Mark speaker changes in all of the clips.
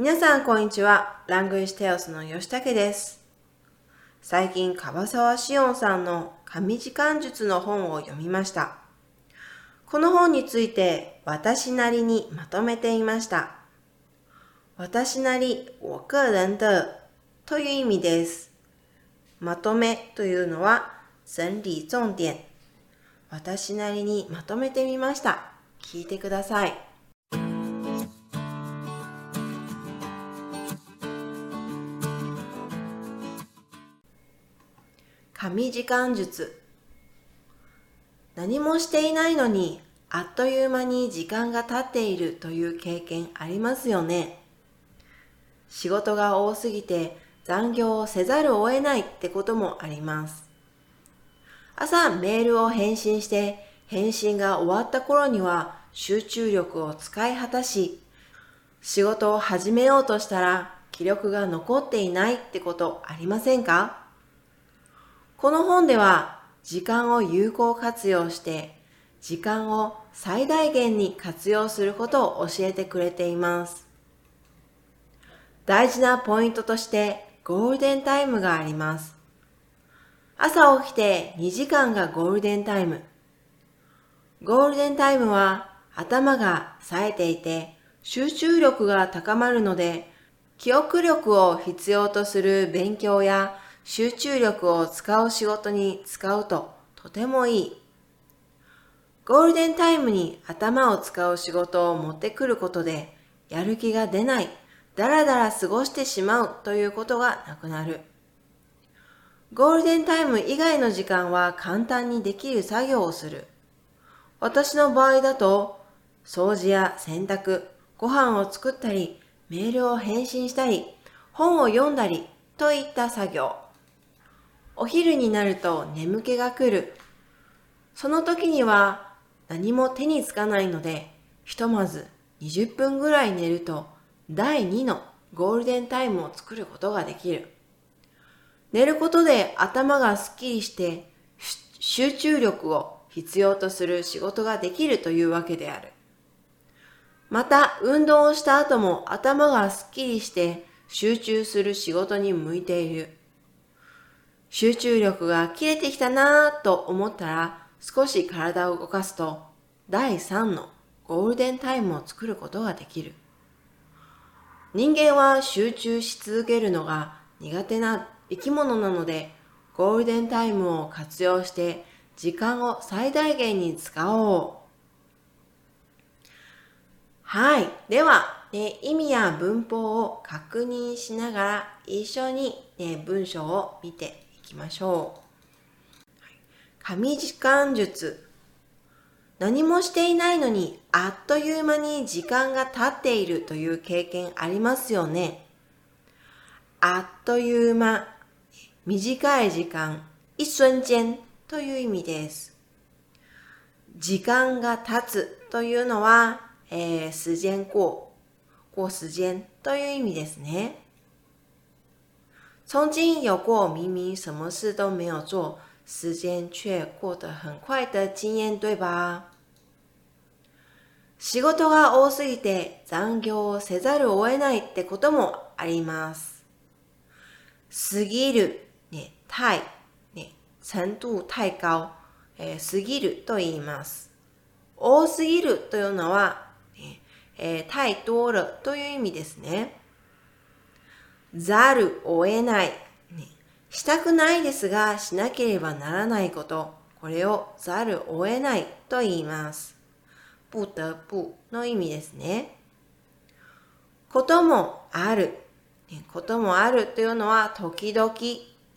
Speaker 1: 皆さん、こんにちは。ラングイッシテオスの吉武です。最近、樺沢志音さんの神時間術の本を読みました。この本について、私なりにまとめていました。私なり、我个人的という意味です。まとめというのは、整理重点。私なりにまとめてみました。聞いてください。神時間術何もしていないのにあっという間に時間が経っているという経験ありますよね。仕事が多すぎて残業をせざるを得ないってこともあります。朝メールを返信して返信が終わった頃には集中力を使い果たし、仕事を始めようとしたら気力が残っていないってことありませんか？この本では時間を有効活用して時間を最大限に活用することを教えてくれています。大事なポイントとしてゴールデンタイムがあります。朝起きて2時間がゴールデンタイム。ゴールデンタイムは頭が冴えていて集中力が高まるので記憶力を必要とする勉強や集中力を使う仕事に使うととてもいい。ゴールデンタイムに頭を使う仕事を持ってくることでやる気が出ない、だらだら過ごしてしまうということがなくなる。ゴールデンタイム以外の時間は簡単にできる作業をする。私の場合だと、掃除や洗濯、ご飯を作ったり、メールを返信したり、本を読んだりといった作業。お昼になると眠気が来る。その時には何も手につかないので、ひとまず20分ぐらい寝ると第2のゴールデンタイムを作ることができる。寝ることで頭がスッキリして集中力を必要とする仕事ができるというわけである。また、運動をした後も頭がスッキリして集中する仕事に向いている。集中力が切れてきたなぁと思ったら少し体を動かすと第3のゴールデンタイムを作ることができる。人間は集中し続けるのが苦手な生き物なので、ゴールデンタイムを活用して時間を最大限に使おう。はい。では、ね、意味や文法を確認しながら一緒に、ね、文章を見てきましょう。神時間術。何もしていないのにあっという間に時間が経っているという経験ありますよね。あっという間短い時間、一瞬間という意味です。時間が経つというのは、えー、時間過、過時間という意味ですね。曾经有过明明什么事都没有做，时间却过得很快的经验，对吧？仕事が多すぎて残業をせざるを得ないってこともあります。過ぎるね太、ね、程度太高、えー、すぎると言います。多すぎるというのは、ねえー、太多了という意味ですね。ざるを得ない、したくないですが、しなければならないこと。これをざるを得ないと言います。不得不の意味ですね。こともある。こともあるというのは時々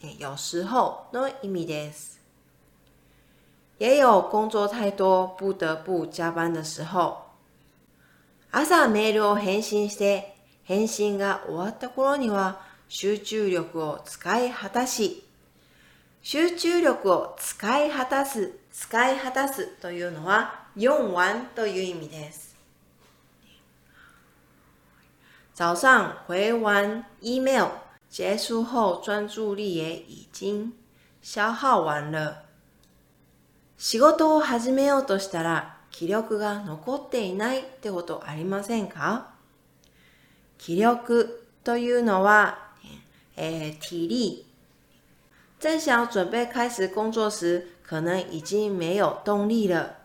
Speaker 1: 有时候の意味です。也有工作太多不得不加班的時候。朝メールを返信して返信が終わった頃には集中力を使い果たし、集中力を使い果たす、使い果たすというのは用完という意味です。早上回完 email 结束后，专注力也已经消耗完了。仕事を始めようとしたら気力が残っていないってことありませんか？気力というのは、え体力。正想准备开始工作时，可能已经没有动力了。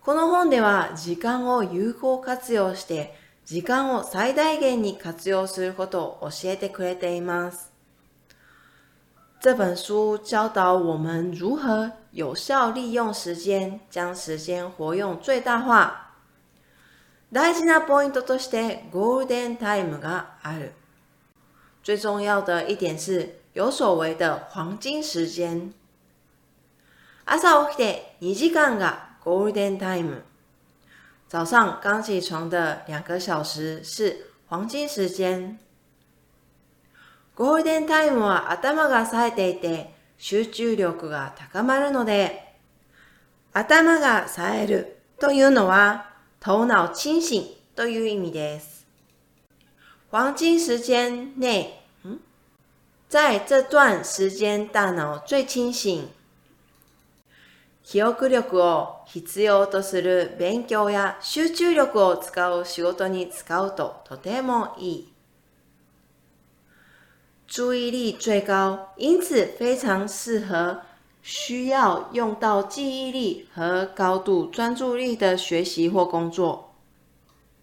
Speaker 1: この本では時間を有効活用して時間を最大限に活用することを教えてくれています。这本书教导我们如何有效利用时间，将时间活用最大化。大事なポイントとしてゴールデンタイムがある。最重要的一点是有所谓的黄金时间。朝起きて2時間がゴールデンタイム。早上刚起床的两个小时是黄金时间。ゴールデンタイムは頭が冴えていて集中力が高まるので、頭が冴えるというのは頭脑清醒という意味です。黄金時間内、在这段時間大脑最清醒。記憶力を必要とする勉強や集中力を使う仕事に使うととてもいい。注意力最高，因此非常适合需要用到记忆力和高度专注力的学习或工作。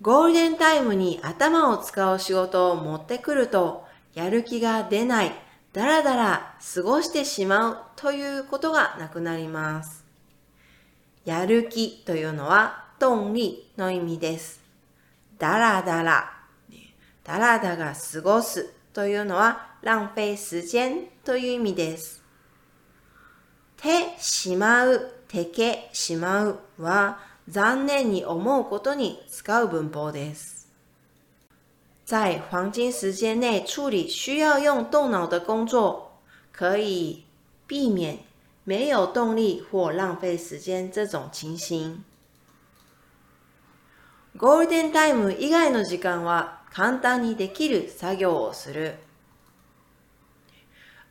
Speaker 1: ゴールデンタイムに頭を使う仕事を持ってくると、やる気が出ない、だらだら過ごしてしまうということがなくなります。やる気というのは、動力の意味です。だらだら、だらだら過ごすというのは、浪費時間という意味です。てしまう、てけしまうは残念に思うことに使う文法です。在黄金時間内處理需要用動腦的工作，可以避免没有動力或浪費時間這種情形。ゴールデンタイム以外の時間は簡単にできる作業をする。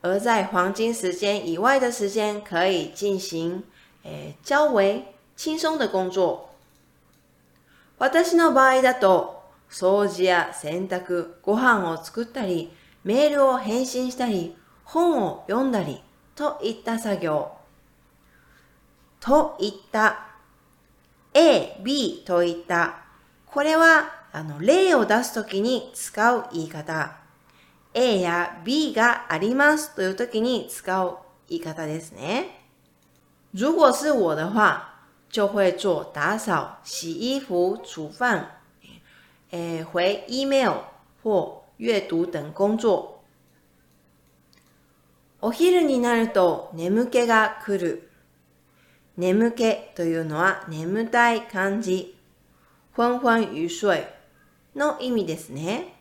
Speaker 1: 而在黄金时间以外的时间，可以进行诶较为轻松的工作。私の場合だと、掃除や洗濯、ご飯を作ったり、メールを返信したり、本を読んだりといった作業。といった A、B といった。これはあの例を出すときに使う言い方。A や B がありますという時に使う言い方ですね。如果是我的话，就会做打扫、洗衣服、煮饭、え回 email 或阅读等工作。お昼になると眠気が来る。眠気というのは眠たい感じ、昏昏欲睡の意味ですね。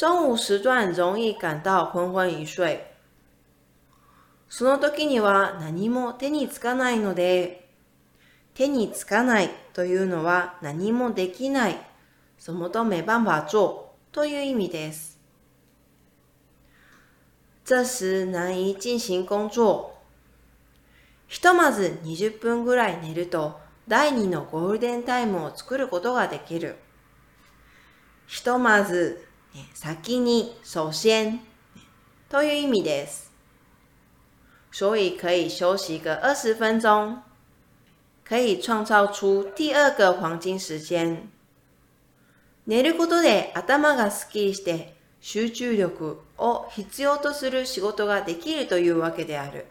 Speaker 1: 中午時段容易感到昏昏欲睡。その時には何も手につかないので、手につかないというのは何もできない、什么都没办法做という意味です。这時難以進行工作。ひとまず20分ぐらい寝ると第2のゴールデンタイムを作ることができる。ひとまず先に、首先という意味です。所以可以休息个二十分钟，可以創造出第二个黄金時間。寝ることで頭がすっきりして集中力を必要とする仕事ができるというわけである。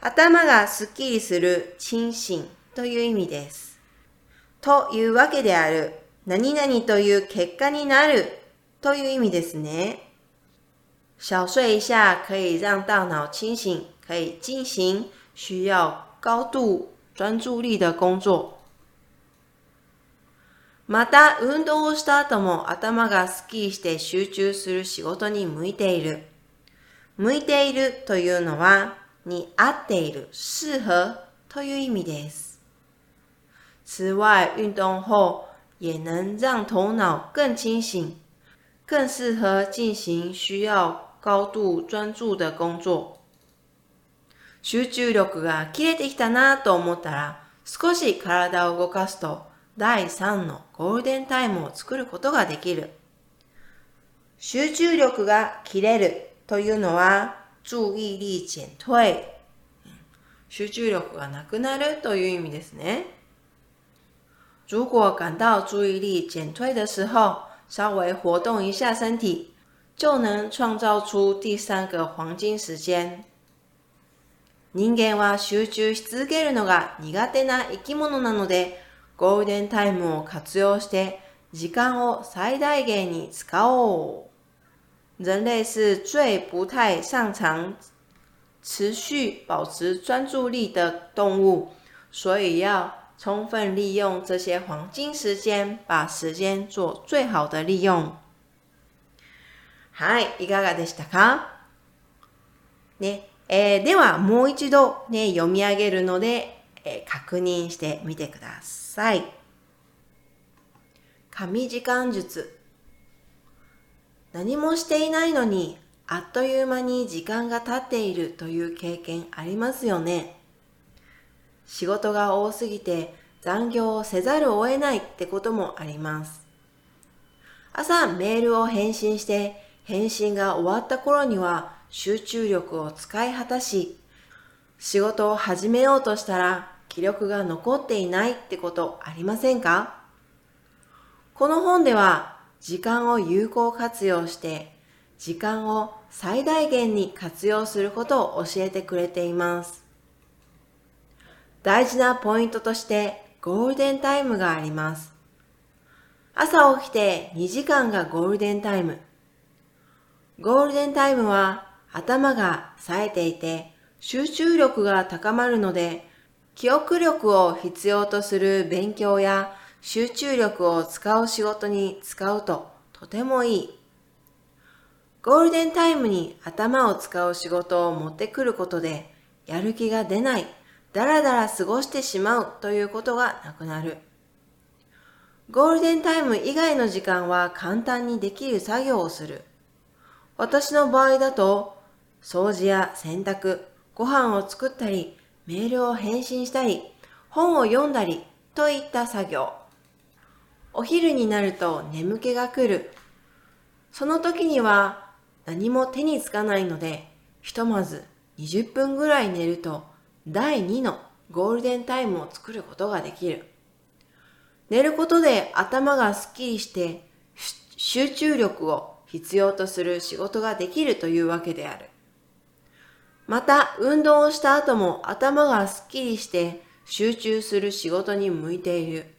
Speaker 1: 頭がすっきりする清醒という意味です。というわけである。何々という結果になるという意味ですね。小睡一下可以让大脑清醒，可以进行需要高度专注力的工作。また、運動をした後も頭がスッキリして集中する仕事に向いている。向いているというのは、に合っている、适合という意味です。此外、運動後也能让頭腦更清醒。更适合进行需要高度专注的工作。集中力が切れてきたなと思ったら、少し体を動かすと第3のゴールデンタイムを作ることができる。集中力が切れるというのは、注意力減退。集中力がなくなるという意味ですね。如果感到注意力减退的时候，稍微活动一下身体，就能创造出第三个黄金时间。人間は集中し続けるのが苦手な生き物なので、ゴールデンタイムを活用して時間を最大限に使おう。人类是最不太擅长持续保持专注力的动物，所以要充分利用这些黄金时间，把时间做最好的利用。はい、いかがでしたか？ね、えー、ではもう一度ね、読み上げるので、えー、確認してみてください。神時間術。何もしていないのに、あっという間に時間が経っているという経験ありますよね。仕事が多すぎて残業をせざるを得ないってこともあります。朝メールを返信して返信が終わった頃には集中力を使い果たし、仕事を始めようとしたら気力が残っていないってことありませんか？この本では時間を有効活用して時間を最大限に活用することを教えてくれています。大事なポイントとしてゴールデンタイムがあります。朝起きて2時間がゴールデンタイム。ゴールデンタイムは頭が冴えていて集中力が高まるので記憶力を必要とする勉強や集中力を使う仕事に使うととてもいい。ゴールデンタイムに頭を使う仕事を持ってくることでやる気が出ない、だらだら過ごしてしまうということがなくなる。ゴールデンタイム以外の時間は簡単にできる作業をする。私の場合だと、掃除や洗濯、ご飯を作ったり、メールを返信したり、本を読んだりといった作業。お昼になると眠気が来る。その時には何も手につかないので、ひとまず20分ぐらい寝ると第2のゴールデンタイムを作ることができる。寝ることで頭がすっきりして集中力を必要とする仕事ができるというわけである。また、運動をした後も頭がすっきりして集中する仕事に向いている。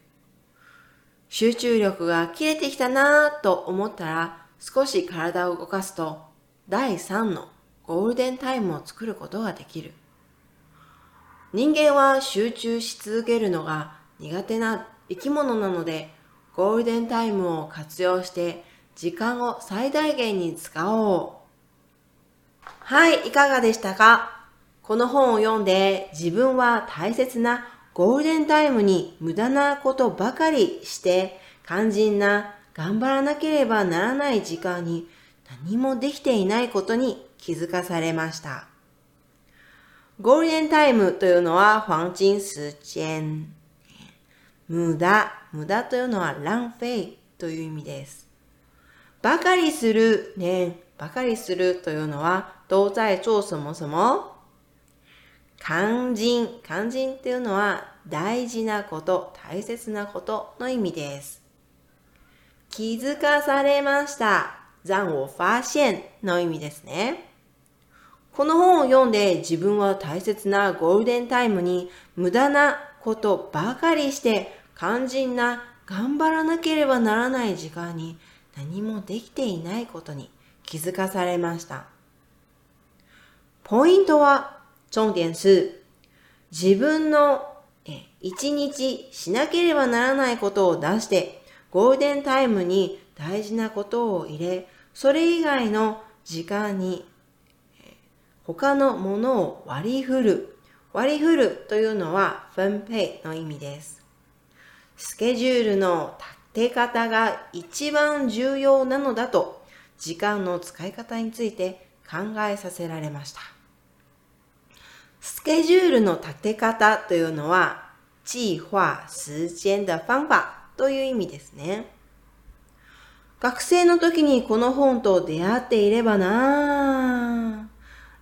Speaker 1: 集中力が切れてきたなぁと思ったら少し体を動かすと第3のゴールデンタイムを作ることができる。人間は集中し続けるのが苦手な生き物なのでゴールデンタイムを活用して時間を最大限に使おう。はい、いかがでしたか？この本を読んで自分は大切なゴールデンタイムに無駄なことばかりして肝心な頑張らなければならない時間に何もできていないことに気づかされました。ゴールデンタイムというのは黄金時間。無駄、無駄というのは浪費という意味です。ばかりする、ね、ばかりするというのは、都在做什么什么肝心、肝心っていうのは大事なこと、大切なことの意味です。気づかされました。让我发現の意味ですね。この本を読んで自分は大切なゴールデンタイムに無駄なことばかりして肝心な頑張らなければならない時間に何もできていないことに気づかされました。ポイントは、重点是、自分の一日しなければならないことを出して、ゴールデンタイムに大事なことを入れ、それ以外の時間に他のものを割り振る。割り振るというのは分配の意味です。スケジュールの手方が一番重要なのだと時間の使い方について考えさせられました。スケジュールの立て方というのは計划時間的方法という意味ですね。学生の時にこの本と出会っていればなぁ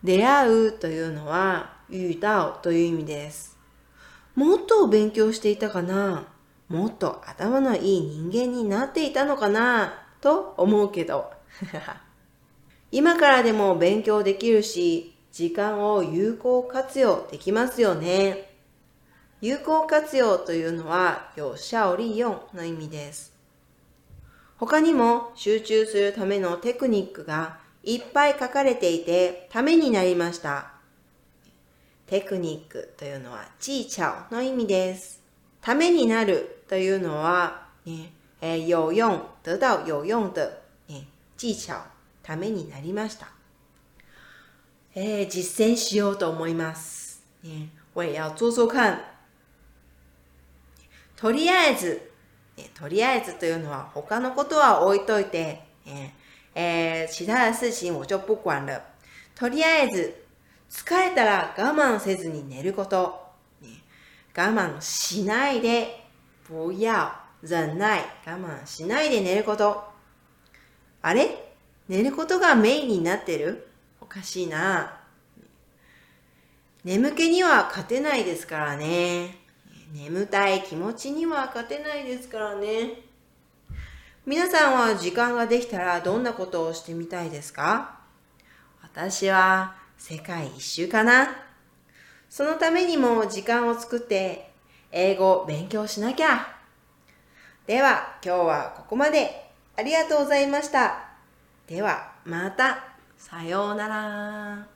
Speaker 1: 出会うというのは遇到という意味です。もっと勉強していたかな？もっと頭のいい人間になっていたのかな？と思うけど。今からでも勉強できるし、時間を有効活用できますよね。有効活用というのは、有效利用の意味です。他にも集中するためのテクニックがいっぱい書かれていてためになりました。テクニックというのは技巧の意味です。ためになるというのは、ね、え有用、得到有用的、ね、技巧、ためになりました。えー、実践しようと思います。ね、我也要做做看。とりあえず、ね、とりあえずというのは他のことは置いといて、えー、えー、其他的事情我就不管了。とりあえず、疲れたら我慢せずに寝ること。我慢しないで、不要、忍耐、我慢しないで寝ること。あれ？寝ることがメインになってる？おかしいな。眠気には勝てないですからね。眠たい気持ちには勝てないですからね。皆さんは時間ができたらどんなことをしてみたいですか？私は世界一周かな。そのためにも時間を作って英語を勉強しなきゃ。では今日はここまで。ありがとうございました。ではまた。さようなら。